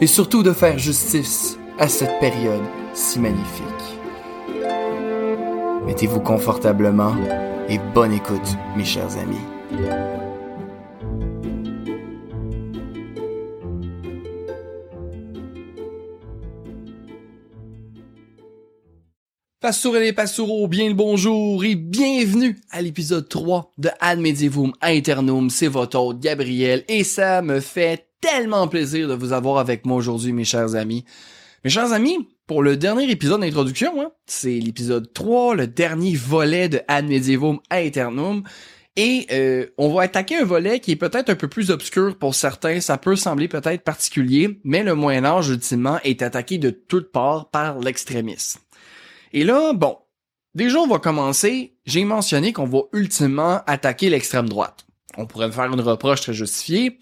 et surtout de faire justice à cette période si magnifique. Mettez-vous confortablement et bonne écoute, mes chers amis. Pastourelles et pastoureaux, bien le bonjour et bienvenue à l'épisode 3 de Ad Medievum Aeternum. C'est votre hôte Gabriel et ça me fait tellement plaisir de vous avoir avec moi aujourd'hui, mes chers amis. Mes chers amis, pour le dernier épisode d'introduction, hein, c'est l'épisode 3, le dernier volet de Ad Medievum Aeternum. Et euh, on va attaquer un volet qui est peut-être un peu plus obscur pour certains, ça peut sembler peut-être particulier, mais le Moyen Âge ultimement est attaqué de toutes parts par l'extrémisme. Et là, bon, déjà on va commencer, j'ai mentionné qu'on va ultimement attaquer l'extrême droite. On pourrait me faire une reproche très justifiée,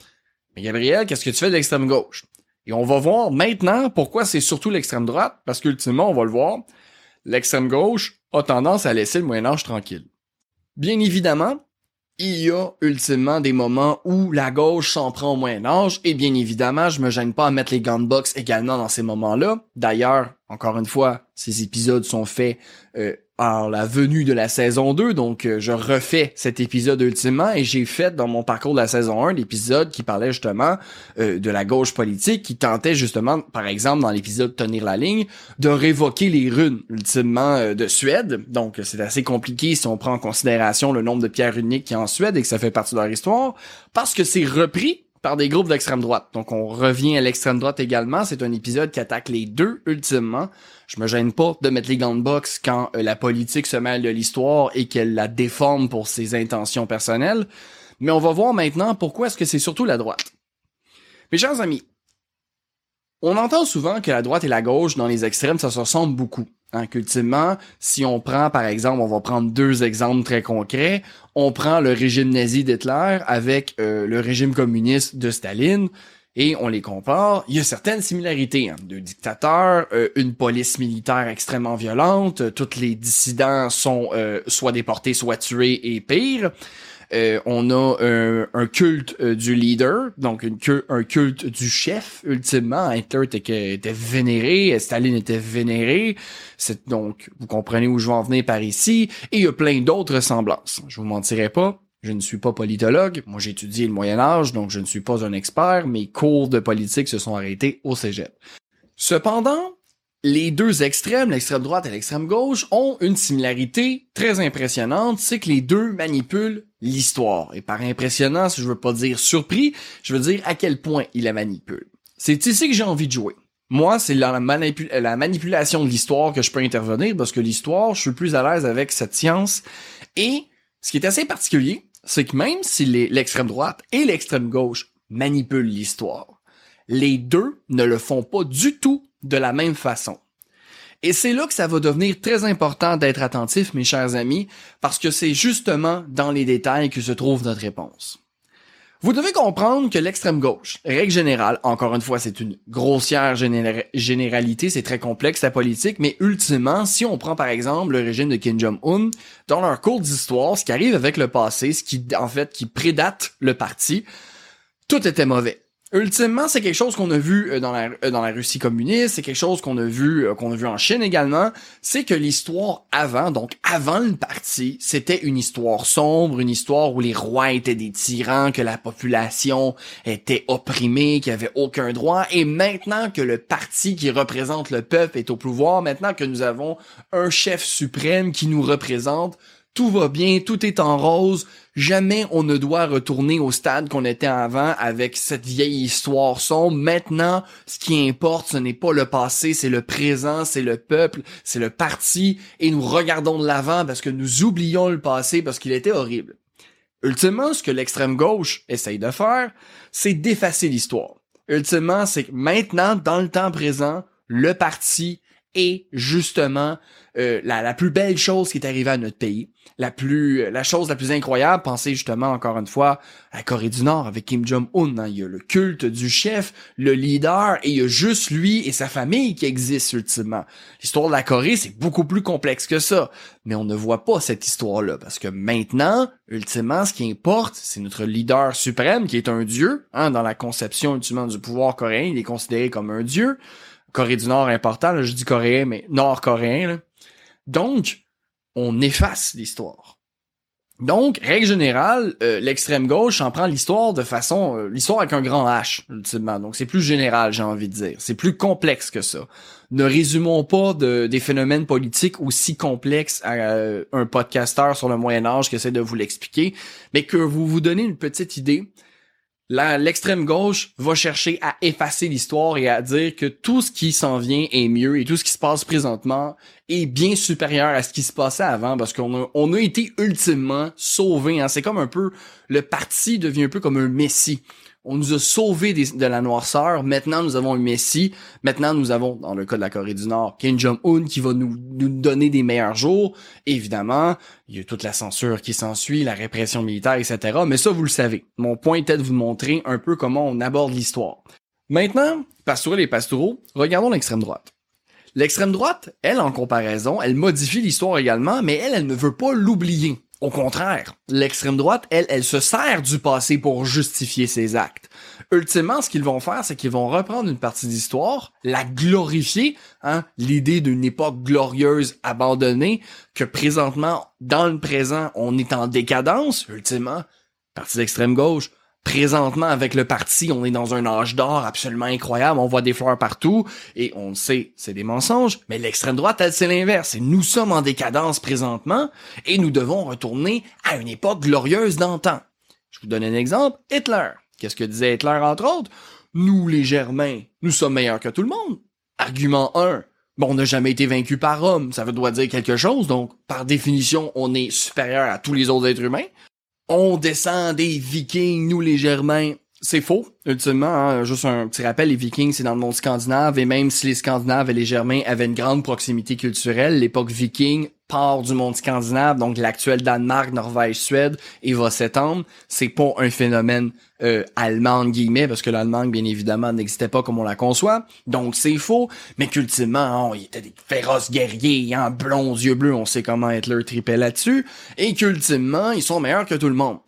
mais Gabriel, qu'est-ce que tu fais de l'extrême gauche? Et on va voir maintenant pourquoi c'est surtout l'extrême droite, parce qu'ultimement, on va le voir, l'extrême gauche a tendance à laisser le Moyen-Âge tranquille. Bien évidemment, il y a ultimement des moments où la gauche s'en prend au Moyen Âge, et bien évidemment, je me gêne pas à mettre les gunbox également dans ces moments-là. D'ailleurs, encore une fois, ces épisodes sont faits euh, à la venue de la saison 2, donc euh, je refais cet épisode ultimement et j'ai fait dans mon parcours de la saison 1 l'épisode qui parlait justement euh, de la gauche politique, qui tentait justement, par exemple dans l'épisode Tenir la ligne, de révoquer les runes ultimement euh, de Suède. Donc c'est assez compliqué si on prend en considération le nombre de pierres uniques qui y a en Suède et que ça fait partie de leur histoire, parce que c'est repris par des groupes d'extrême droite. Donc on revient à l'extrême droite également. C'est un épisode qui attaque les deux ultimement. Je me gêne pas de mettre les gants de boxe quand euh, la politique se mêle de l'histoire et qu'elle la déforme pour ses intentions personnelles. Mais on va voir maintenant pourquoi est-ce que c'est surtout la droite. Mes chers amis, on entend souvent que la droite et la gauche dans les extrêmes, ça se ressemble beaucoup. Hein, qu'ultimement, si on prend, par exemple, on va prendre deux exemples très concrets, on prend le régime nazi d'Hitler avec euh, le régime communiste de Staline, et on les compare, il y a certaines similarités. Hein. Deux dictateurs, euh, une police militaire extrêmement violente, euh, tous les dissidents sont soit déportés, soit tués et pire. Euh, on a un, culte euh, du leader, donc un culte du chef, ultimement. Hitler était, vénéré, Staline était vénéré. C'est donc, vous comprenez où je veux en venir par ici. Et il y a plein d'autres ressemblances. Je vous mentirai pas. Je ne suis pas politologue. Moi, j'ai étudié le Moyen Âge, donc je ne suis pas un expert. Mes cours de politique se sont arrêtés au cégep. Cependant, les deux extrêmes, l'extrême droite et l'extrême gauche, ont une similarité très impressionnante, c'est que les deux manipulent l'histoire. Et par impressionnant, je veux pas dire surpris, je veux dire à quel point ils la manipulent. C'est ici que j'ai envie de jouer. Moi, c'est la, la manipulation de l'histoire que je peux intervenir parce que l'histoire, je suis plus à l'aise avec cette science. Et ce qui est assez particulier, c'est que même si l'extrême droite et l'extrême gauche manipulent l'histoire, les deux ne le font pas du tout de la même façon. Et c'est là que ça va devenir très important d'être attentif, mes chers amis, parce que c'est justement dans les détails que se trouve notre réponse. Vous devez comprendre que l'extrême gauche, règle générale, encore une fois, c'est une grossière généralité, c'est très complexe la politique, mais ultimement, si on prend par exemple le régime de Kim Jong-un, dans leur cours d'histoire, ce qui arrive avec le passé, ce qui, en fait, qui prédate le parti, tout était mauvais. Ultimement, c'est quelque chose qu'on a vu euh, dans la, euh, dans la Russie communiste, c'est quelque chose qu'on a vu euh, qu'on a vu en Chine également, c'est que l'histoire avant, donc avant le parti, c'était une histoire sombre, une histoire où les rois étaient des tyrans, que la population était opprimée, qu'il n'y avait aucun droit, et maintenant que le parti qui représente le peuple est au pouvoir, maintenant que nous avons un chef suprême qui nous représente, tout va bien, tout est en rose, jamais on ne doit retourner au stade qu'on était avant avec cette vieille histoire sombre. Maintenant, ce qui importe, ce n'est pas le passé, c'est le présent, c'est le peuple, c'est le parti, et nous regardons de l'avant parce que nous oublions le passé parce qu'il était horrible. Ultimement, ce que l'extrême gauche essaye de faire, c'est d'effacer l'histoire. Ultimement, c'est que maintenant, dans le temps présent, le parti est justement euh, la, plus belle chose qui est arrivée à notre pays, la plus la chose la plus incroyable, pensez justement encore une fois à la Corée du Nord avec Kim Jong-un, hein. il y a le culte du chef, le leader et il y a juste lui et sa famille qui existent ultimement. L'histoire de la Corée, c'est beaucoup plus complexe que ça, mais on ne voit pas cette histoire-là parce que maintenant, ultimement ce qui importe, c'est notre leader suprême qui est un dieu, hein, dans la conception ultimement du pouvoir coréen, il est considéré comme un dieu. Corée du Nord important, je dis coréen, mais nord-coréen. Donc, on efface l'histoire. Donc, règle générale, euh, l'extrême gauche en prend l'histoire de façon, euh, l'histoire avec un grand H, ultimement. Donc, c'est plus général, j'ai envie de dire. C'est plus complexe que ça. Ne résumons pas de, des phénomènes politiques aussi complexes à euh, un podcasteur sur le Moyen Âge qui essaie de vous l'expliquer, mais que vous vous donnez une petite idée l'extrême gauche va chercher à effacer l'histoire et à dire que tout ce qui s'en vient est mieux et tout ce qui se passe présentement est bien supérieur à ce qui se passait avant parce qu'on a, on a été ultimement sauvés. Hein. C'est comme un peu le parti devient un peu comme un messie on nous a sauvés de la noirceur. Maintenant, nous avons un Messie. Maintenant, nous avons, dans le cas de la Corée du Nord, Kim Jong-un qui va nous, donner des meilleurs jours. Évidemment, il y a toute la censure qui s'ensuit, la répression militaire, etc. Mais ça, vous le savez. Mon point était de vous montrer un peu comment on aborde l'histoire. Maintenant, pastourel et pastoureaux, regardons l'extrême droite. L'extrême droite, elle, en comparaison, elle modifie l'histoire également, mais elle, elle ne veut pas l'oublier. Au contraire, l'extrême droite, elle, elle se sert du passé pour justifier ses actes. Ultimement, ce qu'ils vont faire, c'est qu'ils vont reprendre une partie d'histoire, la glorifier, hein, l'idée d'une époque glorieuse abandonnée, que présentement, dans le présent, on est en décadence, ultimement, partie d'extrême gauche, présentement avec le parti, on est dans un âge d'or absolument incroyable, on voit des fleurs partout et on sait, c'est des mensonges, mais l'extrême droite, elle, c'est l'inverse. Nous sommes en décadence présentement et nous devons retourner à une époque glorieuse d'antan. Je vous donne un exemple, Hitler. Qu'est-ce que disait Hitler entre autres? Nous, les Germains, nous sommes meilleurs que tout le monde. Argument 1. Bon, on n'a jamais été vaincu par Rome, ça veut doit dire quelque chose, donc par définition, on est supérieur à tous les autres êtres humains on descend des Vikings, nous les Germains. C'est faux, ultimement. Hein. Juste un petit rappel, les Vikings, c'est dans le monde scandinave, et même si les Scandinaves et les Germains avaient une grande proximité culturelle, l'époque viking part du monde scandinave, donc l'actuel Danemark, Norvège, Suède, et va s'étendre. C'est pas un phénomène euh, allemand, parce que l'Allemagne, bien évidemment, n'existait pas comme on la conçoit. Donc c'est faux, mais qu'ultimement, oh, il était des féroces guerriers, hein, blonds, yeux bleus, on sait comment Hitler tripait là-dessus, et qu'ultimement, ils sont meilleurs que tout le monde.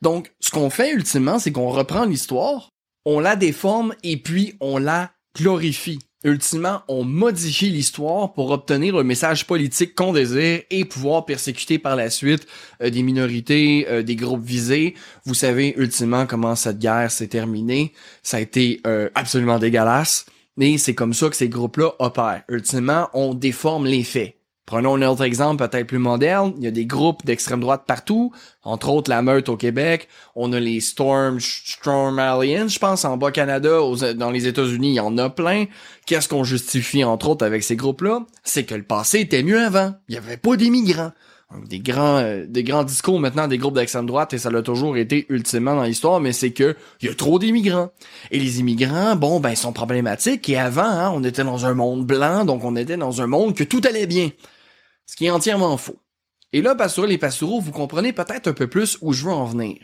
Donc, ce qu'on fait ultimement, c'est qu'on reprend l'histoire, on la déforme et puis on la glorifie. Ultimement, on modifie l'histoire pour obtenir le message politique qu'on désire et pouvoir persécuter par la suite euh, des minorités, euh, des groupes visés. Vous savez ultimement comment cette guerre s'est terminée. Ça a été euh, absolument dégueulasse. Mais c'est comme ça que ces groupes-là opèrent. Ultimement, on déforme les faits. Prenons un autre exemple peut-être plus moderne. Il y a des groupes d'extrême droite partout, entre autres la Meute au Québec. On a les Storm, Storm Alliance, je pense, en Bas-Canada, dans les États-Unis, il y en a plein. Qu'est-ce qu'on justifie, entre autres, avec ces groupes-là? C'est que le passé était mieux avant. Il n'y avait pas d'immigrants. Des grands, euh, des grands discours maintenant des groupes d'extrême droite et ça l'a toujours été ultimement dans l'histoire, mais c'est que il y a trop d'immigrants. Et les immigrants, bon, ben, ils sont problématiques. Et avant, hein, on était dans un monde blanc, donc on était dans un monde que tout allait bien ce qui est entièrement faux. Et là, Pastoureux les Pastoureaux, vous comprenez peut-être un peu plus où je veux en venir.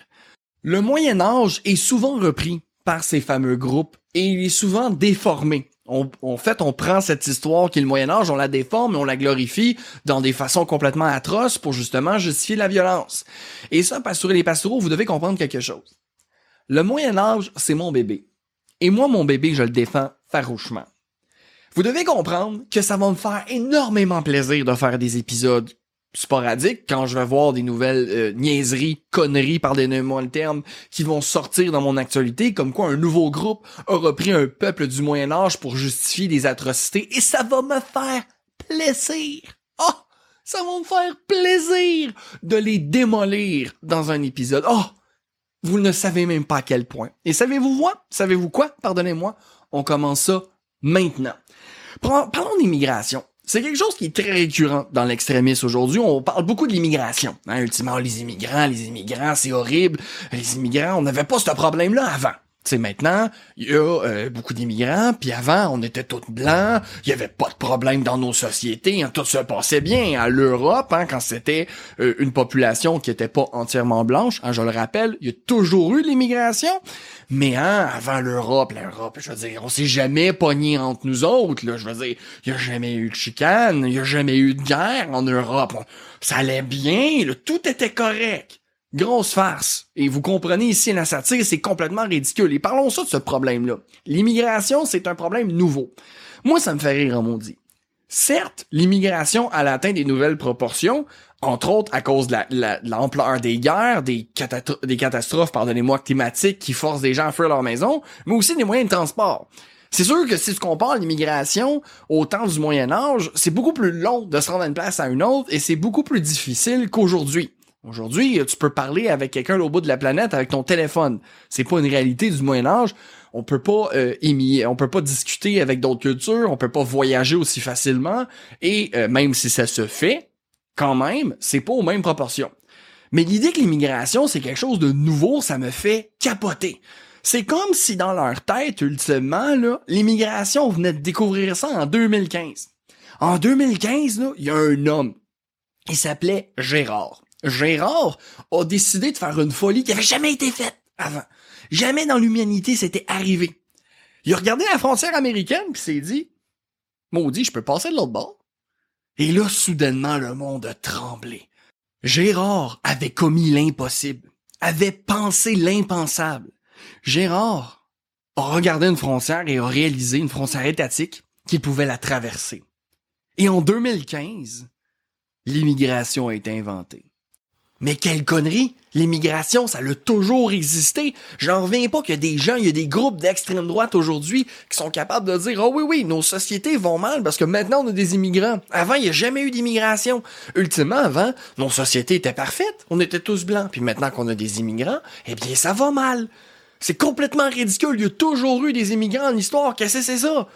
Le Moyen Âge est souvent repris par ces fameux groupes et il est souvent déformé. En fait, on prend cette histoire qui est le Moyen Âge, on la déforme et on la glorifie dans des façons complètement atroces pour justement justifier la violence. Et ça, Pastoureux les Pastoureaux, vous devez comprendre quelque chose. Le Moyen Âge, c'est mon bébé. Et moi, mon bébé, je le défends farouchement. Vous devez comprendre que ça va me faire énormément plaisir de faire des épisodes sporadiques quand je vais voir des nouvelles euh, niaiseries, conneries, par des moi le terme, qui vont sortir dans mon actualité, comme quoi un nouveau groupe a repris un peuple du Moyen Âge pour justifier des atrocités, et ça va me faire plaisir. Oh! Ça va me faire plaisir de les démolir dans un épisode. Oh! Vous ne savez même pas à quel point. Et savez-vous quoi? Savez-vous quoi? Pardonnez-moi. On commence ça maintenant. Parlons d'immigration. C'est quelque chose qui est très récurrent dans l'extrémisme aujourd'hui. On parle beaucoup de l'immigration. Hein, ultimement, les immigrants, les immigrants, c'est horrible. Les immigrants, on n'avait pas ce problème-là avant sais, maintenant, il y a euh, beaucoup d'immigrants, puis avant, on était tous blancs, il y avait pas de problème dans nos sociétés, hein, tout se passait bien. À l'Europe, hein, quand c'était euh, une population qui était pas entièrement blanche, hein, je le rappelle, il y a toujours eu l'immigration, mais hein, avant l'Europe, l'Europe, je veux dire, on s'est jamais pogné entre nous autres, là, je veux dire, il y a jamais eu de chicane, il y a jamais eu de guerre en Europe, ça allait bien, tout était correct. Grosse farce. Et vous comprenez ici la satire, c'est complètement ridicule. Et parlons ça de ce problème-là. L'immigration, c'est un problème nouveau. Moi, ça me fait rire, mon dit. Certes, l'immigration a atteint des nouvelles proportions, entre autres à cause de l'ampleur des guerres, des, des catastrophes, pardonnez-moi, climatiques qui forcent des gens à fuir leur maison, mais aussi des moyens de transport. C'est sûr que si tu compares l'immigration au temps du Moyen Âge, c'est beaucoup plus long de se rendre d'une place à une autre et c'est beaucoup plus difficile qu'aujourd'hui. Aujourd'hui, tu peux parler avec quelqu'un au bout de la planète avec ton téléphone. C'est pas une réalité du Moyen Âge. On peut pas euh, on peut pas discuter avec d'autres cultures, on peut pas voyager aussi facilement et euh, même si ça se fait, quand même, c'est pas aux mêmes proportions. Mais l'idée que l'immigration c'est quelque chose de nouveau, ça me fait capoter. C'est comme si dans leur tête ultimement l'immigration venait de découvrir ça en 2015. En 2015 là, il y a un homme. Il s'appelait Gérard. Gérard a décidé de faire une folie qui avait jamais été faite avant. Jamais dans l'humanité c'était arrivé. Il a regardé la frontière américaine puis s'est dit Maudit, je peux passer de l'autre bord. Et là, soudainement, le monde a tremblé. Gérard avait commis l'impossible, avait pensé l'impensable. Gérard a regardé une frontière et a réalisé une frontière étatique qu'il pouvait la traverser. Et en 2015, l'immigration a été inventée. Mais quelle connerie! L'immigration, ça a toujours existé. J'en reviens pas qu'il y a des gens, il y a des groupes d'extrême droite aujourd'hui qui sont capables de dire, oh oui, oui, nos sociétés vont mal parce que maintenant on a des immigrants. Avant, il n'y a jamais eu d'immigration. Ultimement, avant, nos sociétés étaient parfaites. On était tous blancs. Puis maintenant qu'on a des immigrants, eh bien, ça va mal. C'est complètement ridicule. Il y a toujours eu des immigrants en histoire. Qu'est-ce que c'est ça?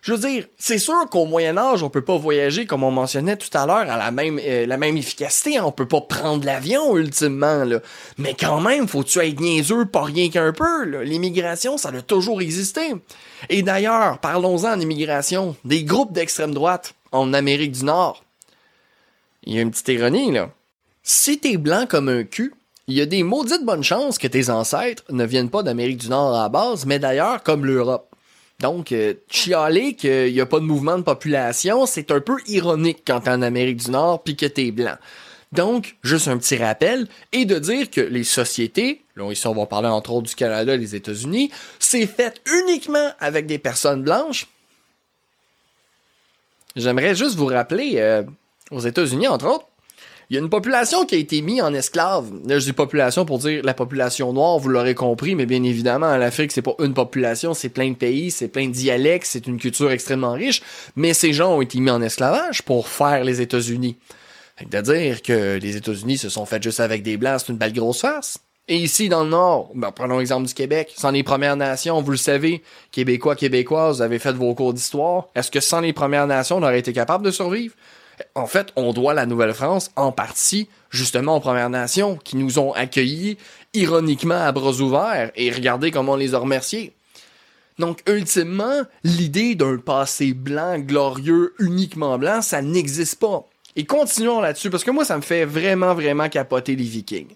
Je veux dire, c'est sûr qu'au Moyen Âge, on peut pas voyager comme on mentionnait tout à l'heure à la même euh, efficacité, on peut pas prendre l'avion ultimement là. Mais quand même, faut-tu être niaiseux pas rien qu'un peu L'immigration, ça a toujours existé. Et d'ailleurs, parlons-en en immigration, des groupes d'extrême droite en Amérique du Nord. Il y a une petite ironie là. Si t'es blanc comme un cul, il y a des maudites bonnes chances que tes ancêtres ne viennent pas d'Amérique du Nord à la base, mais d'ailleurs comme l'Europe. Donc, euh, chialer qu'il n'y a pas de mouvement de population, c'est un peu ironique quand t'es en Amérique du Nord puis que t'es blanc. Donc, juste un petit rappel, et de dire que les sociétés, là ici on va parler entre autres du Canada et des États-Unis, c'est fait uniquement avec des personnes blanches. J'aimerais juste vous rappeler, euh, aux États-Unis entre autres, il y a une population qui a été mise en esclave. Là, je dis population pour dire la population noire, vous l'aurez compris, mais bien évidemment, l'Afrique, c'est pas une population, c'est plein de pays, c'est plein de dialectes, c'est une culture extrêmement riche, mais ces gens ont été mis en esclavage pour faire les États-Unis. C'est-à-dire que les États-Unis se sont faits juste avec des blancs, c'est une belle grosse farce. Et ici, dans le Nord, ben, prenons l'exemple du Québec, sans les Premières Nations, vous le savez, Québécois, Québécoises, vous avez fait vos cours d'histoire. Est-ce que sans les Premières Nations, on aurait été capable de survivre? En fait, on doit la Nouvelle-France en partie justement aux Premières Nations qui nous ont accueillis ironiquement à bras ouverts et regardez comment on les a remerciés. Donc, ultimement, l'idée d'un passé blanc, glorieux, uniquement blanc, ça n'existe pas. Et continuons là-dessus, parce que moi, ça me fait vraiment, vraiment capoter les Vikings.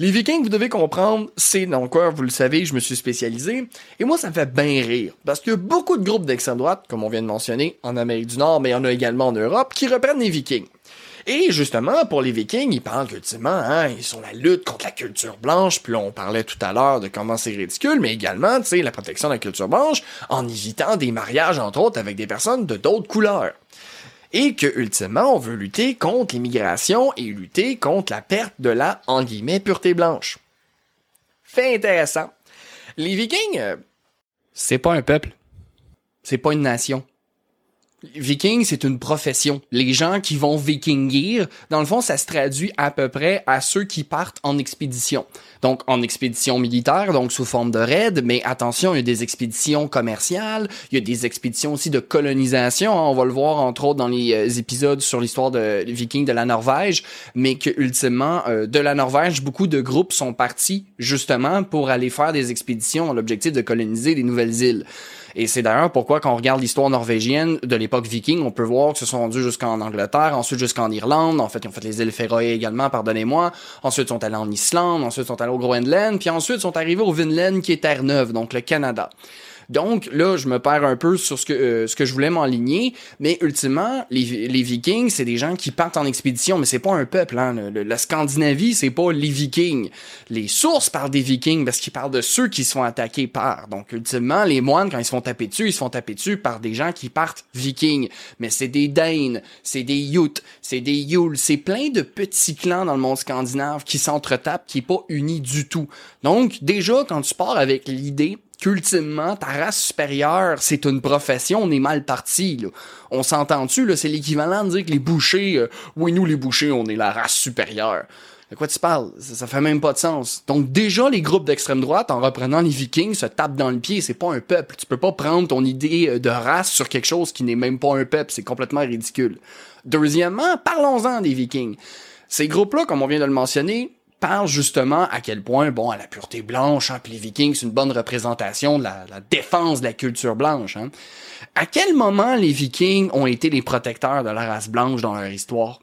Les Vikings, vous devez comprendre, c'est dans quoi, vous le savez, je me suis spécialisé. Et moi, ça me fait bien rire. Parce qu'il y a beaucoup de groupes d'extrême droite, comme on vient de mentionner, en Amérique du Nord, mais il y en a également en Europe, qui reprennent les Vikings. Et justement, pour les Vikings, ils parlent ultimement, hein, ils sont la lutte contre la culture blanche, puis on parlait tout à l'heure de comment c'est ridicule, mais également, tu sais, la protection de la culture blanche, en évitant des mariages, entre autres, avec des personnes de d'autres couleurs et que ultimement on veut lutter contre l'immigration et lutter contre la perte de la en guillemets pureté blanche. Fait intéressant. Les Vikings, euh, c'est pas un peuple, c'est pas une nation, Viking, c'est une profession. Les gens qui vont vikingir, dans le fond, ça se traduit à peu près à ceux qui partent en expédition. Donc, en expédition militaire, donc sous forme de raid, mais attention, il y a des expéditions commerciales, il y a des expéditions aussi de colonisation. Hein. on va le voir, entre autres, dans les euh, épisodes sur l'histoire de Viking de la Norvège, mais que, ultimement, euh, de la Norvège, beaucoup de groupes sont partis, justement, pour aller faire des expéditions dans l'objectif de coloniser des nouvelles îles. Et c'est d'ailleurs pourquoi quand on regarde l'histoire norvégienne de l'époque viking, on peut voir que ce sont rendus jusqu'en Angleterre, ensuite jusqu'en Irlande, en fait ils ont fait les îles Féroé également, pardonnez-moi, ensuite sont allés en Islande, ensuite sont allés au Groenland, puis ensuite sont arrivés au Vinland qui est Terre-Neuve, donc le Canada. Donc là, je me perds un peu sur ce que euh, ce que je voulais m'enligner, mais ultimement, les, Vikings, c'est des gens qui partent en expédition, mais c'est pas un peuple. Hein. la Scandinavie, c'est pas les Vikings. Les sources parlent des Vikings parce qu'ils parlent de ceux qui se font attaquer par. Donc ultimement, les moines, quand ils se font taper dessus, ils se font taper dessus par des gens qui partent Vikings. Mais c'est des Danes, c'est des Utes, c'est des Yules, c'est plein de petits clans dans le monde scandinave qui s'entretapent, qui est pas uni du tout. Donc déjà, quand tu pars avec l'idée qu'ultimement, ta race supérieure, c'est une profession, on est mal parti. On s'entend-tu, là, c'est l'équivalent de dire que les bouchers, euh, oui, nous les bouchers, on est la race supérieure. De quoi tu parles? Ça, fait même pas de sens. Donc déjà, les groupes d'extrême droite, en reprenant les vikings, se tapent dans le pied. C'est pas un peuple. Tu peux pas prendre ton idée euh, de race sur quelque chose qui n'est même pas un peuple. C'est complètement ridicule. Deuxièmement, parlons-en des vikings. Ces groupes-là, comme on vient de le mentionner, parle justement à quel point, bon, à la pureté blanche, hein, puis les Vikings, c'est une bonne représentation de la, défense de la culture blanche. Hein. À quel moment les Vikings ont été les protecteurs de la race blanche dans leur histoire?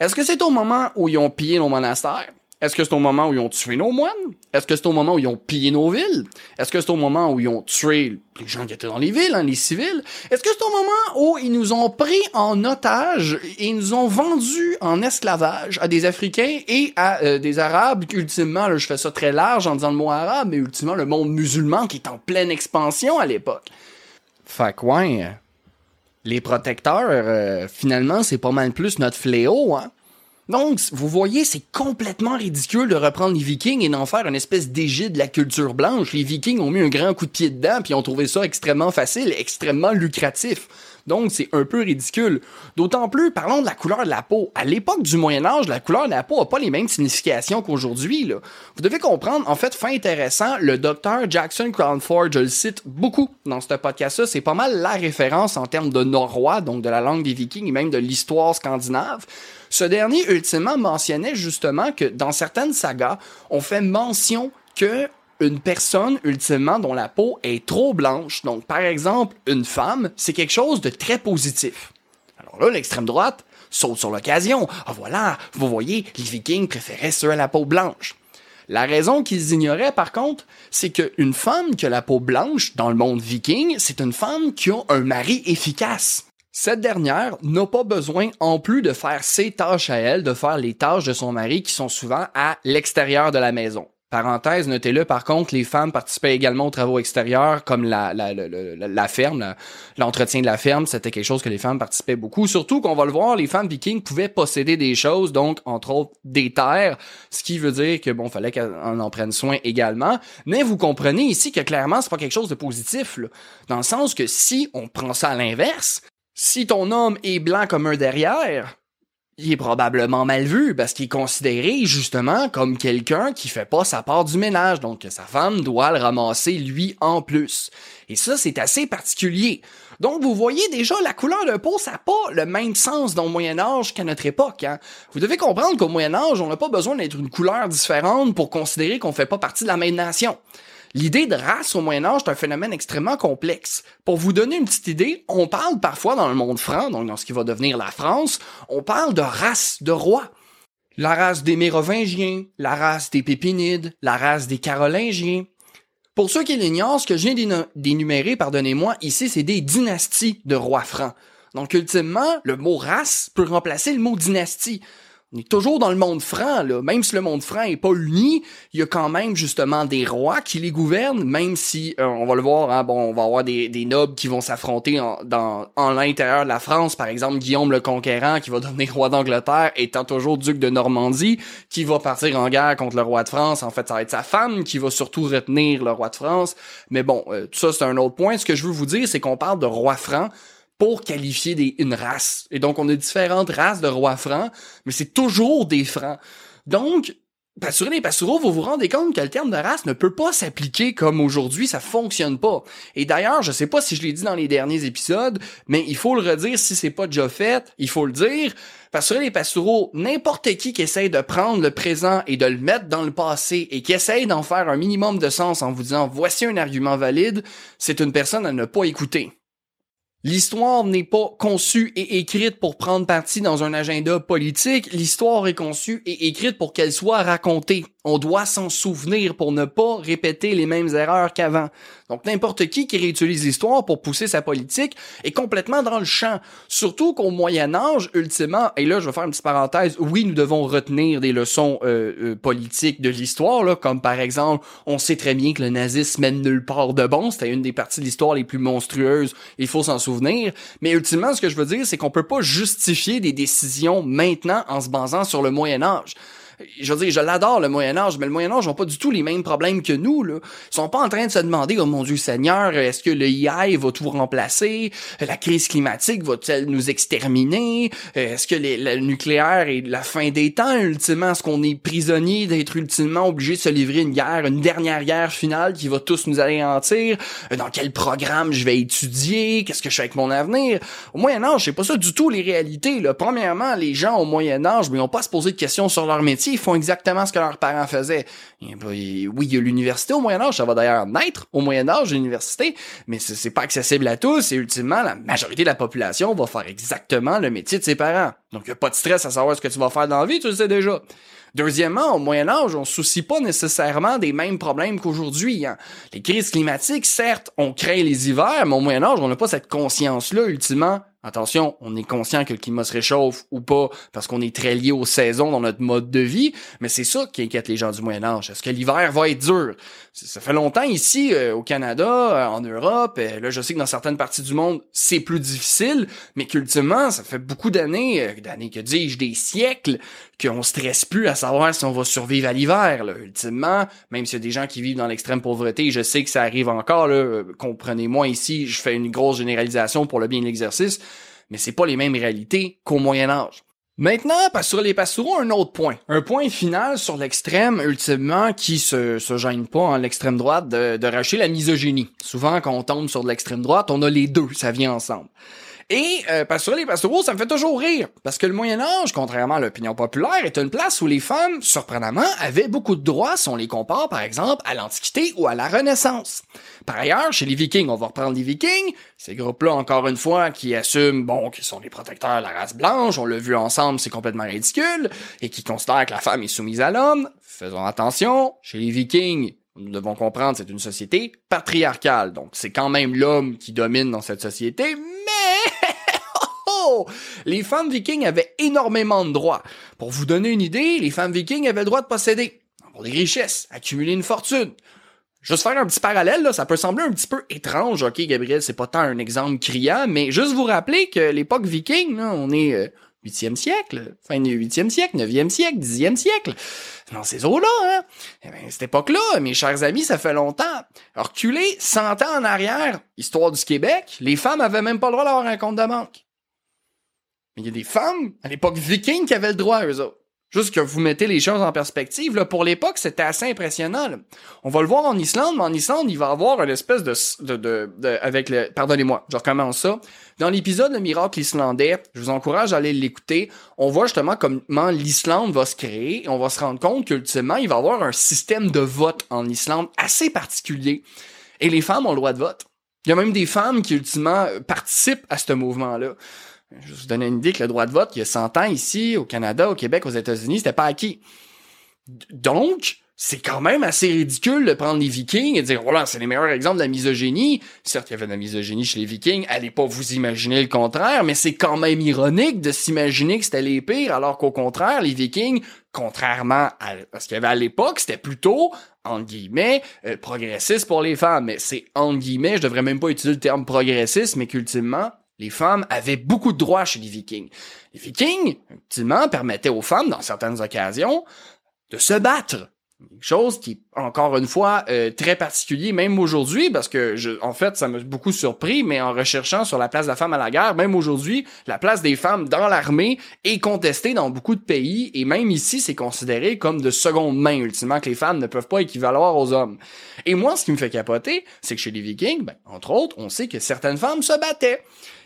Est-ce que c'est au moment où ils ont pillé nos monastères? Est-ce que c'est au moment où ils ont tué nos moines? Est-ce que c'est au moment où ils ont pillé nos villes? Est-ce que c'est au moment où ils ont tué les gens qui étaient dans les villes, hein, les civils? Est-ce que c'est au moment où ils nous ont pris en otage et ils nous ont vendus en esclavage à des Africains et à euh, des Arabes, ultimement, là, je fais ça très large en disant le mot arabe, mais ultimement le monde musulman qui est en pleine expansion à l'époque. Fait hein, les protecteurs, euh, finalement, c'est pas mal plus notre fléau, hein? Donc, vous voyez, c'est complètement ridicule de reprendre les Vikings et d'en faire une espèce d'égide de la culture blanche. Les Vikings ont mis un grand coup de pied dedans, puis ont trouvé ça extrêmement facile, extrêmement lucratif. Donc, c'est un peu ridicule. D'autant plus, parlons de la couleur de la peau. À l'époque du Moyen Âge, la couleur de la peau n'a pas les mêmes significations qu'aujourd'hui. Vous devez comprendre, en fait, fait intéressant, le docteur Jackson Crownford, je le cite beaucoup dans ce podcast-là, c'est pas mal la référence en termes de norrois, donc de la langue des Vikings et même de l'histoire scandinave. Ce dernier, ultimement, mentionnait justement que dans certaines sagas, on fait mention que une personne, ultimement, dont la peau est trop blanche, donc par exemple une femme, c'est quelque chose de très positif. Alors là, l'extrême droite saute sur l'occasion. Ah voilà, vous voyez, les vikings préféraient ceux à la peau blanche. La raison qu'ils ignoraient, par contre, c'est qu'une femme qui a la peau blanche dans le monde viking, c'est une femme qui a un mari efficace. Cette dernière n'a pas besoin, en plus de faire ses tâches à elle, de faire les tâches de son mari qui sont souvent à l'extérieur de la maison. Parenthèse, notez-le, par contre, les femmes participaient également aux travaux extérieurs, comme la, la, la, la ferme, l'entretien de la ferme, c'était quelque chose que les femmes participaient beaucoup. Surtout qu'on va le voir, les femmes vikings pouvaient posséder des choses, donc entre autres des terres, ce qui veut dire que bon, fallait qu'elles en prennent soin également. Mais vous comprenez ici que clairement, c'est pas quelque chose de positif, là, dans le sens que si on prend ça à l'inverse, si ton homme est blanc comme un derrière, il est probablement mal vu parce qu'il est considéré justement comme quelqu'un qui fait pas sa part du ménage, donc sa femme doit le ramasser lui en plus. Et ça, c'est assez particulier. Donc vous voyez déjà la couleur de peau, ça n'a pas le même sens dans le Moyen Âge qu'à notre époque. Hein. Vous devez comprendre qu'au Moyen Âge, on n'a pas besoin d'être une couleur différente pour considérer qu'on fait pas partie de la même nation. L'idée de race au Moyen Âge est un phénomène extrêmement complexe. Pour vous donner une petite idée, on parle parfois dans le monde franc, donc dans ce qui va devenir la France, on parle de race de rois. La race des Mérovingiens, la race des Pépinides, la race des Carolingiens. Pour ceux qui l'ignorent, ce que je viens d'énumérer, pardonnez-moi, ici, c'est des dynasties de rois francs. Donc, ultimement, le mot race peut remplacer le mot dynastie. On est toujours dans le monde franc, là. Même si le monde franc est pas uni, il y a quand même justement des rois qui les gouvernent, même si, euh, on va le voir, hein, bon, on va avoir des, nobles qui vont s'affronter en l'intérieur de la France. Par exemple, Guillaume le Conquérant, qui va devenir roi d'Angleterre, étant toujours duc de Normandie, qui va partir en guerre contre le roi de France. En fait, ça va être sa femme qui va surtout retenir le roi de France. Mais bon, euh, tout ça, c'est un autre point. Ce que je veux vous dire, c'est qu'on parle de roi franc, pour qualifier des, une race. Et donc, on a différentes races de rois francs, mais c'est toujours des francs. Donc, Passerelle et Passereau, vous vous rendez compte que le terme de race ne peut pas s'appliquer comme aujourd'hui, ça fonctionne pas. Et d'ailleurs, je sais pas si je l'ai dit dans les derniers épisodes, mais il faut le redire si c'est pas déjà fait, il faut le dire. Passerelle et Passereau, n'importe qui qui essaye de prendre le présent et de le mettre dans le passé et qui essaye d'en faire un minimum de sens en vous disant voici un argument valide, c'est une personne à ne pas écouter. L'histoire n'est pas conçue et écrite pour prendre parti dans un agenda politique, l'histoire est conçue et écrite pour qu'elle soit racontée. On doit s'en souvenir pour ne pas répéter les mêmes erreurs qu'avant. Donc n'importe qui qui réutilise l'histoire pour pousser sa politique est complètement dans le champ. Surtout qu'au Moyen Âge, ultimement, et là je vais faire une petite parenthèse, oui nous devons retenir des leçons euh, euh, politiques de l'histoire, comme par exemple, on sait très bien que le nazisme mène nulle part de bon, c'était une des parties de l'histoire les plus monstrueuses, il faut s'en souvenir. Mais ultimement, ce que je veux dire, c'est qu'on peut pas justifier des décisions maintenant en se basant sur le Moyen Âge je veux dire, je l'adore le Moyen Âge, mais le Moyen Âge n'a pas du tout les mêmes problèmes que nous. Là. Ils sont pas en train de se demander, oh mon Dieu Seigneur, est-ce que le AI va tout remplacer? La crise climatique va-t-elle nous exterminer? Est-ce que le nucléaire est la fin des temps ultimement? Est-ce qu'on est prisonnier d'être ultimement obligé de se livrer une guerre, une dernière guerre finale qui va tous nous anéantir? Dans quel programme je vais étudier? Qu'est-ce que je fais avec mon avenir? Au Moyen Âge, c'est pas ça du tout les réalités. Là. Premièrement, les gens au Moyen Âge, mais ils n'ont pas à se poser de questions sur leur métier font exactement ce que leurs parents faisaient. oui, il y a l'université au Moyen Âge, ça va d'ailleurs naître au Moyen Âge, l'université, mais c'est pas accessible à tous et ultimement, la majorité de la population va faire exactement le métier de ses parents. Donc, il a pas de stress à savoir ce que tu vas faire dans la vie, tu le sais déjà. Deuxièmement, au Moyen Âge, on se soucie pas nécessairement des mêmes problèmes qu'aujourd'hui. Hein. Les crises climatiques, certes, on crée les hivers, mais au Moyen Âge, on n'a pas cette conscience-là, ultimement, Attention, on est conscient que le climat se réchauffe ou pas parce qu'on est très lié aux saisons dans notre mode de vie, mais c'est ça qui inquiète les gens du Moyen Âge. Est-ce que l'hiver va être dur? Ça fait longtemps ici euh, au Canada, euh, en Europe, euh, là je sais que dans certaines parties du monde c'est plus difficile, mais qu'ultimement ça fait beaucoup d'années, d'années que dis-je, des siècles, qu'on stresse plus à savoir si on va survivre à l'hiver. Ultimement, même s'il y a des gens qui vivent dans l'extrême pauvreté, je sais que ça arrive encore. Comprenez-moi ici, je fais une grosse généralisation pour le bien de l'exercice mais c'est pas les mêmes réalités qu'au Moyen Âge. Maintenant, sur les passereaux, un autre point. Un point final sur l'extrême, ultimement, qui se, se gêne pas en l'extrême droite de, de racheter la misogynie. Souvent, quand on tombe sur l'extrême droite, on a les deux, ça vient ensemble. Et euh, Pastoral et Pastoraux, ça me fait toujours rire, parce que le Moyen Âge, contrairement à l'opinion populaire, est une place où les femmes, surprenamment, avaient beaucoup de droits si on les compare, par exemple, à l'Antiquité ou à la Renaissance. Par ailleurs, chez les Vikings, on va reprendre les Vikings, ces groupes-là, encore une fois, qui assument, bon, qu'ils sont les protecteurs de la race blanche, on l'a vu ensemble, c'est complètement ridicule, et qui considèrent que la femme est soumise à l'homme. Faisons attention, chez les Vikings, nous devons comprendre, c'est une société patriarcale, donc c'est quand même l'homme qui domine dans cette société, mais oh! les femmes vikings avaient énormément de droits. Pour vous donner une idée, les femmes vikings avaient le droit de posséder pour des richesses, accumuler une fortune. Juste faire un petit parallèle, là, ça peut sembler un petit peu étrange, ok, Gabriel, c'est pas tant un exemple criant, mais juste vous rappeler que l'époque viking, là, on est euh, 8e siècle, fin du 8e siècle, 9e siècle, 10e siècle. Dans ces eaux-là, hein. Eh ben, cette époque-là, mes chers amis, ça fait longtemps. Reculer 100 ans en arrière, histoire du Québec, les femmes avaient même pas le droit d'avoir un compte de banque. Mais il y a des femmes, à l'époque viking, qui avaient le droit, eux autres. Juste que vous mettez les choses en perspective, là, pour l'époque, c'était assez impressionnant. On va le voir en Islande, mais en Islande, il va avoir une espèce de, de, de, avec le, pardonnez-moi, je recommence ça. Dans l'épisode Le miracle islandais, je vous encourage à aller l'écouter. On voit justement comment l'Islande va se créer et on va se rendre compte qu'ultimement, il va y avoir un système de vote en Islande assez particulier. Et les femmes ont le droit de vote. Il y a même des femmes qui ultimement participent à ce mouvement-là. Je vous donner une idée que le droit de vote, il y a 100 ans ici, au Canada, au Québec, aux États-Unis, c'était pas acquis. Donc, c'est quand même assez ridicule de prendre les Vikings et de dire voilà, c'est les meilleurs exemples de la misogynie. Certes, il y avait de la misogynie chez les Vikings, allez pas vous imaginer le contraire, mais c'est quand même ironique de s'imaginer que c'était les pires, alors qu'au contraire, les Vikings, contrairement à ce qu'il y avait à l'époque, c'était plutôt en guillemets, euh, progressiste pour les femmes. Mais c'est en guillemets, je devrais même pas utiliser le terme progressiste, mais qu'ultimement, les femmes avaient beaucoup de droits chez les Vikings. Les Vikings, ultimement, permettaient aux femmes, dans certaines occasions, de se battre. chose qui encore une fois euh, très particulier même aujourd'hui parce que en fait ça m'a beaucoup surpris mais en recherchant sur la place de la femme à la guerre même aujourd'hui la place des femmes dans l'armée est contestée dans beaucoup de pays et même ici c'est considéré comme de seconde main ultimement que les femmes ne peuvent pas équivaloir aux hommes et moi ce qui me fait capoter c'est que chez les Vikings ben, entre autres on sait que certaines femmes se battaient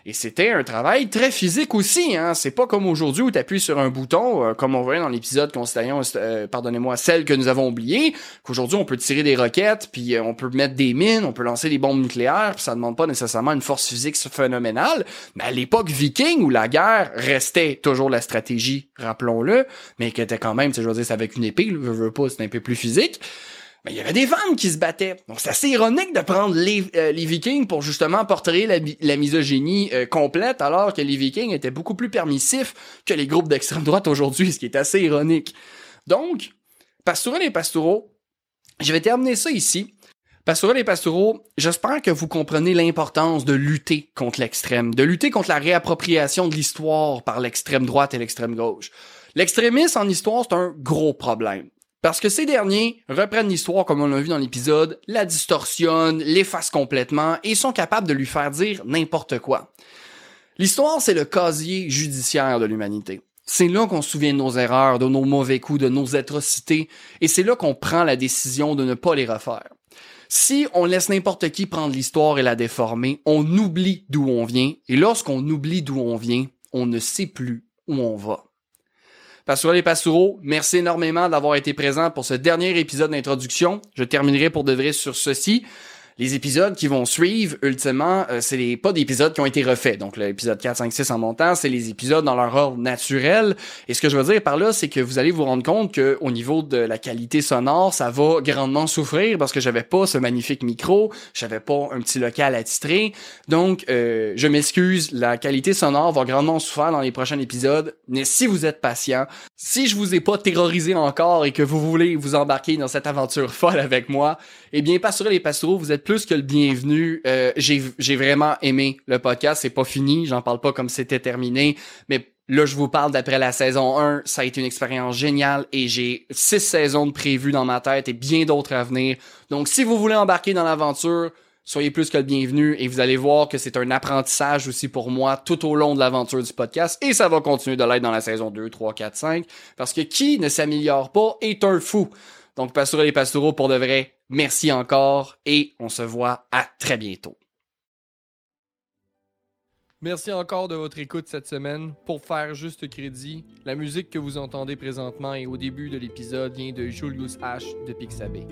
et c'était un travail très physique aussi, hein. C'est pas comme aujourd'hui où tu appuies sur un bouton, euh, comme on voyait dans l'épisode considérant, euh, pardonnez-moi, celle que nous avons oubliée, qu'aujourd'hui on peut tirer des roquettes, puis euh, on peut mettre des mines, on peut lancer des bombes nucléaires, puis ça demande pas nécessairement une force physique phénoménale. Mais à l'époque viking où la guerre restait toujours la stratégie, rappelons-le, mais qui était quand même, je veux dire, c'est avec une épée, je veux pas, c'est un peu plus physique il y avait des femmes qui se battaient. Donc c'est assez ironique de prendre les, euh, les Vikings pour justement porter la, la misogynie euh, complète, alors que les Vikings étaient beaucoup plus permissifs que les groupes d'extrême droite aujourd'hui, ce qui est assez ironique. Donc, Pastourel et Pastoureau, je vais terminer ça ici. Pastourel et Pastoureau, j'espère que vous comprenez l'importance de lutter contre l'extrême, de lutter contre la réappropriation de l'histoire par l'extrême droite et l'extrême gauche. L'extrémisme en histoire, c'est un gros problème. Parce que ces derniers reprennent l'histoire comme on l'a vu dans l'épisode, la distorsionnent, l'effacent complètement et sont capables de lui faire dire n'importe quoi. L'histoire, c'est le casier judiciaire de l'humanité. C'est là qu'on se souvient de nos erreurs, de nos mauvais coups, de nos atrocités, et c'est là qu'on prend la décision de ne pas les refaire. Si on laisse n'importe qui prendre l'histoire et la déformer, on oublie d'où on vient, et lorsqu'on oublie d'où on vient, on ne sait plus où on va. Pastourel et Pastoureau, merci énormément d'avoir été présent pour ce dernier épisode d'introduction. Je terminerai pour de vrai sur ceci les épisodes qui vont suivre, ultimement, euh, c'est les, pas des épisodes qui ont été refaits. Donc, l'épisode 4, 5, 6 en montant, c'est les épisodes dans leur ordre naturel. Et ce que je veux dire par là, c'est que vous allez vous rendre compte que au niveau de la qualité sonore, ça va grandement souffrir parce que j'avais pas ce magnifique micro, j'avais pas un petit local attitré. Donc, euh, je m'excuse, la qualité sonore va grandement souffrir dans les prochains épisodes. Mais si vous êtes patient, si je vous ai pas terrorisé encore et que vous voulez vous embarquer dans cette aventure folle avec moi, eh bien, Pastourel les Pastoureaux, vous êtes plus que le bienvenu. Euh, j'ai vraiment aimé le podcast. C'est pas fini. J'en parle pas comme c'était terminé. Mais là, je vous parle d'après la saison 1. Ça a été une expérience géniale et j'ai six saisons prévues dans ma tête et bien d'autres à venir. Donc, si vous voulez embarquer dans l'aventure, soyez plus que le bienvenu et vous allez voir que c'est un apprentissage aussi pour moi tout au long de l'aventure du podcast et ça va continuer de l'être dans la saison 2, 3, 4, 5 parce que qui ne s'améliore pas est un fou. Donc, Pastoureux et Pastoureaux, pour de vrai, merci encore et on se voit à très bientôt. Merci encore de votre écoute cette semaine. Pour faire juste crédit, la musique que vous entendez présentement et au début de l'épisode vient de Julius H de Pixabay.